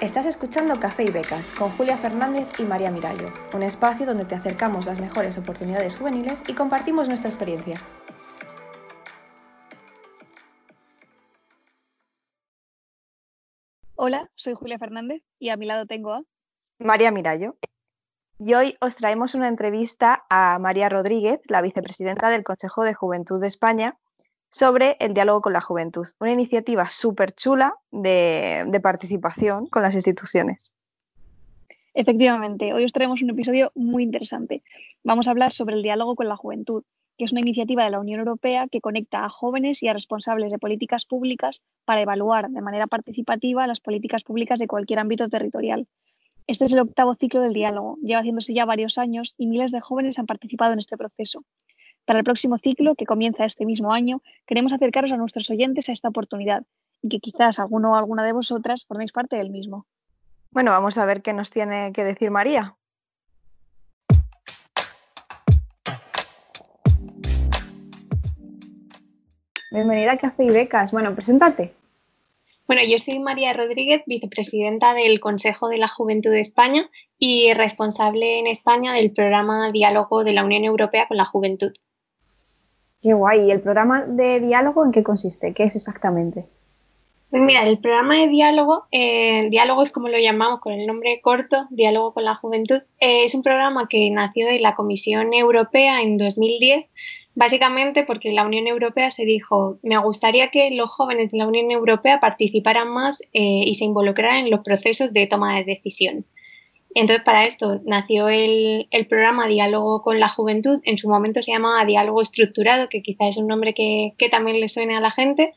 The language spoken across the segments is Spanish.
Estás escuchando Café y Becas con Julia Fernández y María Mirallo, un espacio donde te acercamos las mejores oportunidades juveniles y compartimos nuestra experiencia. Hola, soy Julia Fernández y a mi lado tengo a María Mirallo. Y hoy os traemos una entrevista a María Rodríguez, la vicepresidenta del Consejo de Juventud de España, sobre el diálogo con la juventud, una iniciativa súper chula de, participación con las instituciones. Efectivamente, hoy os traemos un episodio muy interesante. Vamos a hablar sobre el diálogo con la juventud, que es una iniciativa de la Unión Europea que conecta a jóvenes y a responsables de políticas públicas para evaluar de manera participativa las políticas públicas de cualquier ámbito territorial. Este es el octavo ciclo del diálogo, lleva haciéndose ya varios años y miles de jóvenes han participado en este proceso. Para el próximo ciclo, que comienza este mismo año, queremos acercaros a nuestros oyentes a esta oportunidad y que quizás alguno o alguna de vosotras forméis parte del mismo. Bueno, vamos a ver qué nos tiene que decir María. Bienvenida a Café y Becas. Bueno, preséntate. Bueno, yo soy María Rodríguez, vicepresidenta del Consejo de la Juventud de España y responsable en España del programa Diálogo de la Unión Europea con la Juventud. Qué guay. ¿Y el programa de diálogo en qué consiste? ¿Qué es exactamente? Pues mira, el programa de diálogo, eh, diálogo es como lo llamamos con el nombre corto, Diálogo con la Juventud, eh, es un programa que nació de la Comisión Europea en 2010, básicamente porque la Unión Europea se dijo, me gustaría que los jóvenes de la Unión Europea participaran más eh, y se involucraran en los procesos de toma de decisión. Entonces, para esto nació el, programa Diálogo con la Juventud. En su momento se llamaba Diálogo Estructurado, que quizá es un nombre que, también le suene a la gente.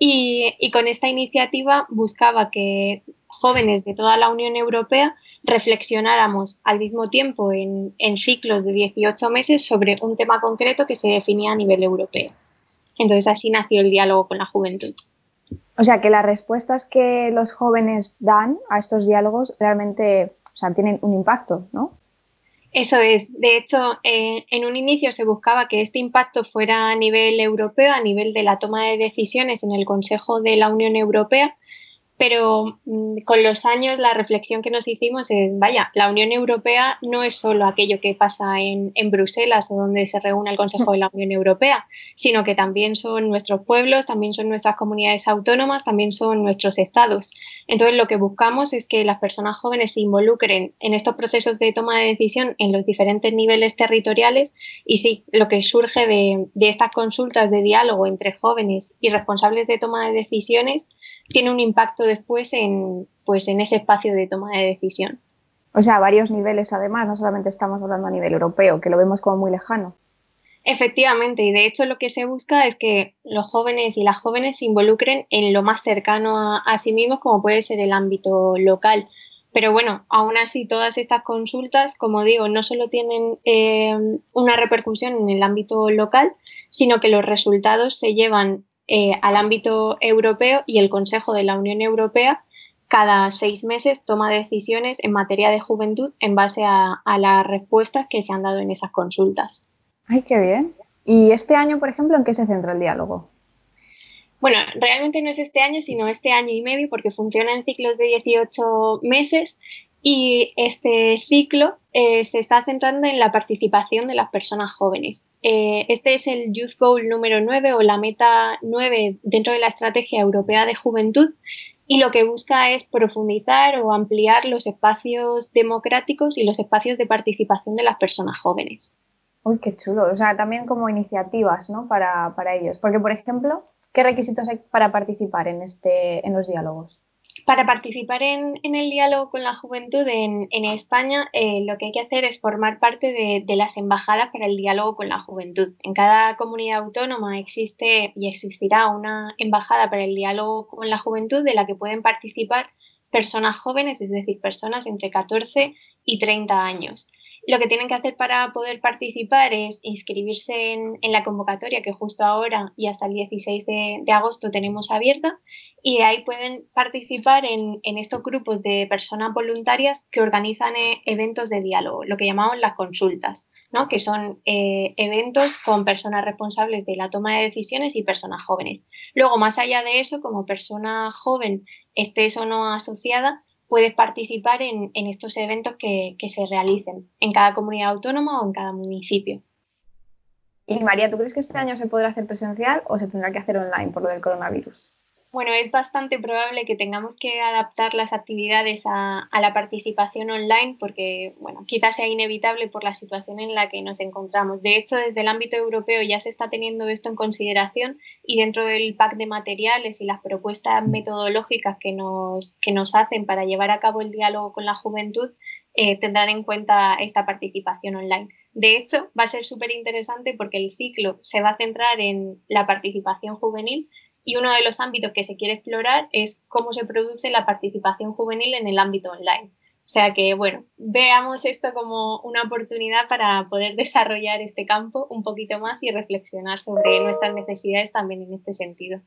Y, con esta iniciativa buscaba que jóvenes de toda la Unión Europea reflexionáramos al mismo tiempo en, en, ciclos de 18 meses sobre un tema concreto que se definía a nivel europeo. Entonces así nació el diálogo con la juventud. O sea que las respuestas que los jóvenes dan a estos diálogos realmente sea, tienen un impacto, ¿no? Eso es. De hecho, en un inicio se buscaba que este impacto fuera a nivel europeo, a nivel de la toma de decisiones en el Consejo de la Unión Europea, pero mm, con los años la reflexión que nos hicimos es, vaya, la Unión Europea no es solo aquello que pasa en, Bruselas o donde se reúne el Consejo de la Unión Europea, sino que también son nuestros pueblos, también son nuestras comunidades autónomas, también son nuestros estados. Entonces lo que buscamos es que las personas jóvenes se involucren en estos procesos de toma de decisión en los diferentes niveles territoriales y sí, lo que surge de, estas consultas de diálogo entre jóvenes y responsables de toma de decisiones tiene un impacto después en, pues, en ese espacio de toma de decisión. O sea, a varios niveles además, no solamente estamos hablando a nivel europeo, que lo vemos como muy lejano. Efectivamente, y de hecho lo que se busca es que los jóvenes y las jóvenes se involucren en lo más cercano a, sí mismos, como puede ser el ámbito local. Pero bueno, aún así todas estas consultas, como digo, no solo tienen eh, una repercusión en el ámbito local, sino que los resultados se llevan eh, al ámbito europeo y el Consejo de la Unión Europea cada seis meses toma decisiones en materia de juventud en base a, las respuestas que se han dado en esas consultas. ¡Ay, qué bien! ¿Y este año, por ejemplo, en qué se centra el diálogo? Bueno, realmente no es este año, sino este año y medio, porque funciona en ciclos de 18 meses y este ciclo eh, se está centrando en la participación de las personas jóvenes. Eh, este es el Youth Goal número 9 o la meta 9 dentro de la Estrategia Europea de Juventud y lo que busca es profundizar o ampliar los espacios democráticos y los espacios de participación de las personas jóvenes. Uy, qué chulo. O sea, también como iniciativas ¿no? para, para ellos. Porque, por ejemplo, ¿qué requisitos hay para participar en, este, en los diálogos? Para participar en, el diálogo con la juventud en, España, eh, lo que hay que hacer es formar parte de, las embajadas para el diálogo con la juventud. En cada comunidad autónoma existe y existirá una embajada para el diálogo con la juventud de la que pueden participar personas jóvenes, es decir, personas entre 14 y 30 años. Lo que tienen que hacer para poder participar es inscribirse en, la convocatoria que justo ahora y hasta el 16 de, agosto tenemos abierta y ahí pueden participar en, estos grupos de personas voluntarias que organizan eh, eventos de diálogo, lo que llamamos las consultas, ¿no? que son eh, eventos con personas responsables de la toma de decisiones y personas jóvenes. Luego, más allá de eso, como persona joven estés o no asociada, puedes participar en, estos eventos que, que se realicen en cada comunidad autónoma o en cada municipio. Y María, ¿tú crees que este año se podrá hacer presencial o se tendrá que hacer online por lo del coronavirus? Bueno, es bastante probable que tengamos que adaptar las actividades a, la participación online porque, bueno, quizás sea inevitable por la situación en la que nos encontramos. De hecho, desde el ámbito europeo ya se está teniendo esto en consideración y dentro del pack de materiales y las propuestas metodológicas que nos, que nos hacen para llevar a cabo el diálogo con la juventud, eh, tendrán en cuenta esta participación online. De hecho, va a ser súper interesante porque el ciclo se va a centrar en la participación juvenil y uno de los ámbitos que se quiere explorar es cómo se produce la participación juvenil en el ámbito online. O sea que, bueno, veamos esto como una oportunidad para poder desarrollar este campo un poquito más y reflexionar sobre nuestras necesidades también en este sentido.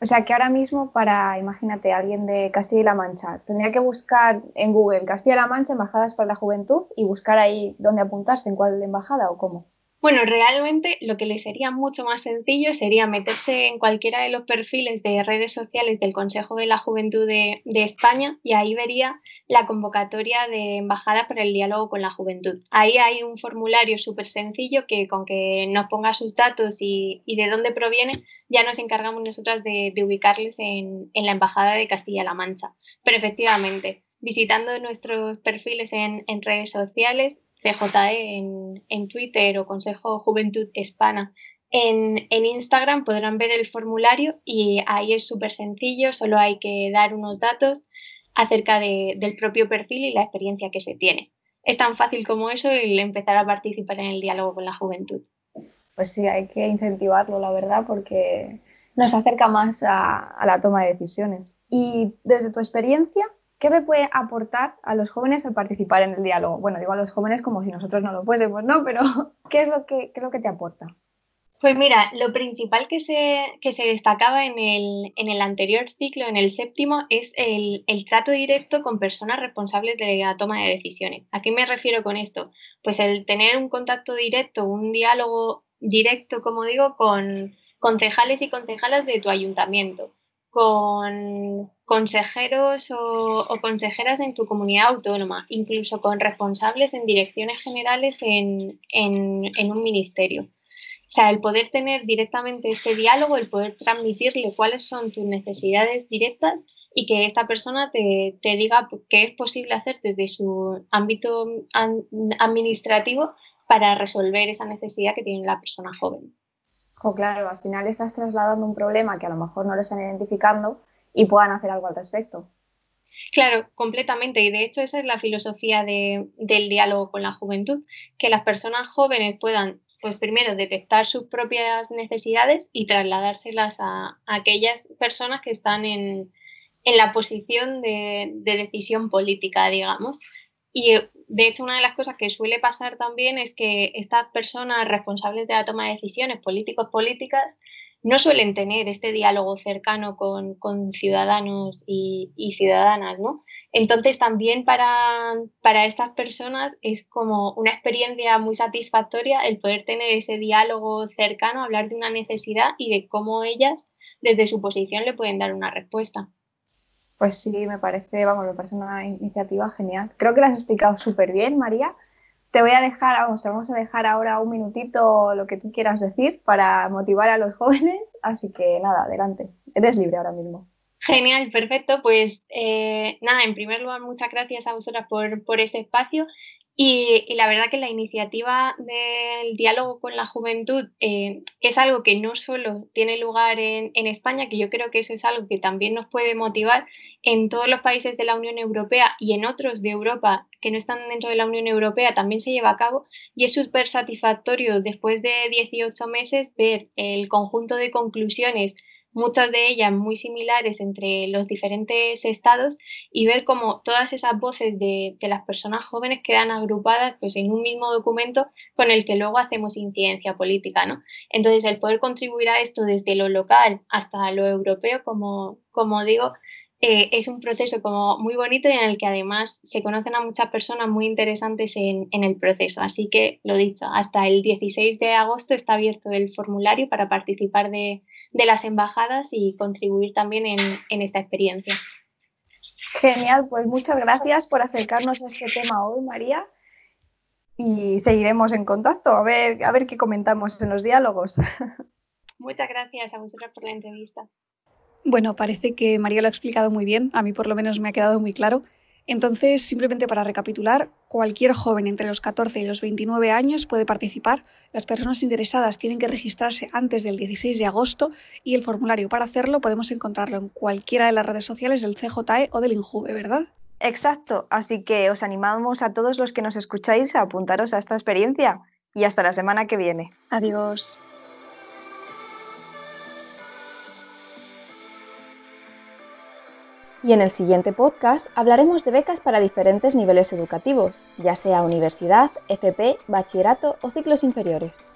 O sea que ahora mismo para, imagínate, alguien de Castilla y La Mancha, tendría que buscar en Google Castilla-La Mancha, Embajadas para la Juventud y buscar ahí dónde apuntarse, en cuál embajada o cómo. Bueno, realmente lo que le sería mucho más sencillo sería meterse en cualquiera de los perfiles de redes sociales del Consejo de la Juventud de, España y ahí vería la convocatoria de embajada para el diálogo con la juventud. Ahí hay un formulario súper sencillo que con que nos ponga sus datos y, de dónde proviene, ya nos encargamos nosotras de, ubicarles en, la Embajada de Castilla-La Mancha. Pero efectivamente, visitando nuestros perfiles en, en redes sociales, CJE en, Twitter o Consejo Juventud Hispana en, Instagram podrán ver el formulario y ahí es súper sencillo, solo hay que dar unos datos acerca del propio perfil y la experiencia que se tiene. Es tan fácil como eso el empezar a participar en el diálogo con la juventud. Pues sí, hay que incentivarlo, la verdad, porque nos acerca más a la toma de decisiones. Y desde tu experiencia, ¿Qué se puede aportar a los jóvenes al participar en el diálogo? Bueno, digo a los jóvenes como si nosotros no lo fuésemos, ¿no? Pero ¿qué es lo que, que te aporta? Pues mira, lo principal que se, que se destacaba en el, en el, anterior ciclo, en el séptimo, es el, el, trato directo con personas responsables de la toma de decisiones. ¿A qué me refiero con esto? Pues el tener un contacto directo, un diálogo directo, como digo, con concejales y concejalas de tu ayuntamiento con consejeros o, consejeras en tu comunidad autónoma, incluso con responsables en direcciones generales en, un ministerio. O sea, el poder tener directamente este diálogo, el poder transmitirle cuáles son tus necesidades directas y que esta persona te, te diga qué es posible hacer desde su ámbito administrativo para resolver esa necesidad que tiene la persona joven. Claro, al final estás trasladando un problema que a lo mejor no lo están identificando y puedan hacer algo al respecto. Claro, completamente. Y de hecho esa es la filosofía del diálogo con la juventud, que las personas jóvenes puedan, pues primero, detectar sus propias necesidades y trasladárselas a, aquellas personas que están en, la posición de, de, decisión política, digamos. De hecho, una de las cosas que suele pasar también es que estas personas responsables de la toma de decisiones, políticos, políticas, no suelen tener este diálogo cercano con, ciudadanos y, ciudadanas, ¿no? Entonces también para, para, estas personas es como una experiencia muy satisfactoria el poder tener ese diálogo cercano, hablar de una necesidad y de cómo ellas desde su posición le pueden dar una respuesta. Pues sí, me parece, vamos, me parece una iniciativa genial. Creo que la has explicado súper bien, María. Te voy a dejar, vamos, te vamos a dejar ahora un minutito lo que tú quieras decir para motivar a los jóvenes. Así que nada, adelante. Eres libre ahora mismo. Genial, perfecto. Pues eh, nada, en primer lugar, muchas gracias a vosotras por, por ese espacio y, la verdad que la iniciativa del diálogo con la juventud eh, es algo que no solo tiene lugar en, España, que yo creo que eso es algo que también nos puede motivar en todos los países de la Unión Europea y en otros de Europa que no están dentro de la Unión Europea también se lleva a cabo. Y es súper satisfactorio después de 18 meses ver el conjunto de conclusiones muchas de ellas muy similares entre los diferentes estados y ver cómo todas esas voces de, las personas jóvenes quedan agrupadas pues, en un mismo documento con el que luego hacemos incidencia política. ¿no? Entonces, el poder contribuir a esto desde lo local hasta lo europeo, como, como digo, eh, es un proceso como muy bonito y en el que además se conocen a muchas personas muy interesantes en, el proceso. Así que, lo dicho, hasta el 16 de agosto está abierto el formulario para participar de, las embajadas y contribuir también en, esta experiencia. Genial, pues muchas gracias por acercarnos a este tema hoy, María. Y seguiremos en contacto, a ver, a ver qué comentamos en los diálogos. Muchas gracias a vosotros por la entrevista. Bueno, parece que María lo ha explicado muy bien, a mí por lo menos me ha quedado muy claro. Entonces, simplemente para recapitular, cualquier joven entre los 14 y los 29 años puede participar. Las personas interesadas tienen que registrarse antes del 16 de agosto y el formulario para hacerlo podemos encontrarlo en cualquiera de las redes sociales del CJE o del INJUVE, ¿verdad? Exacto, así que os animamos a todos los que nos escucháis a apuntaros a esta experiencia y hasta la semana que viene. Adiós. Y en el siguiente podcast hablaremos de becas para diferentes niveles educativos, ya sea universidad, FP, bachillerato o ciclos inferiores.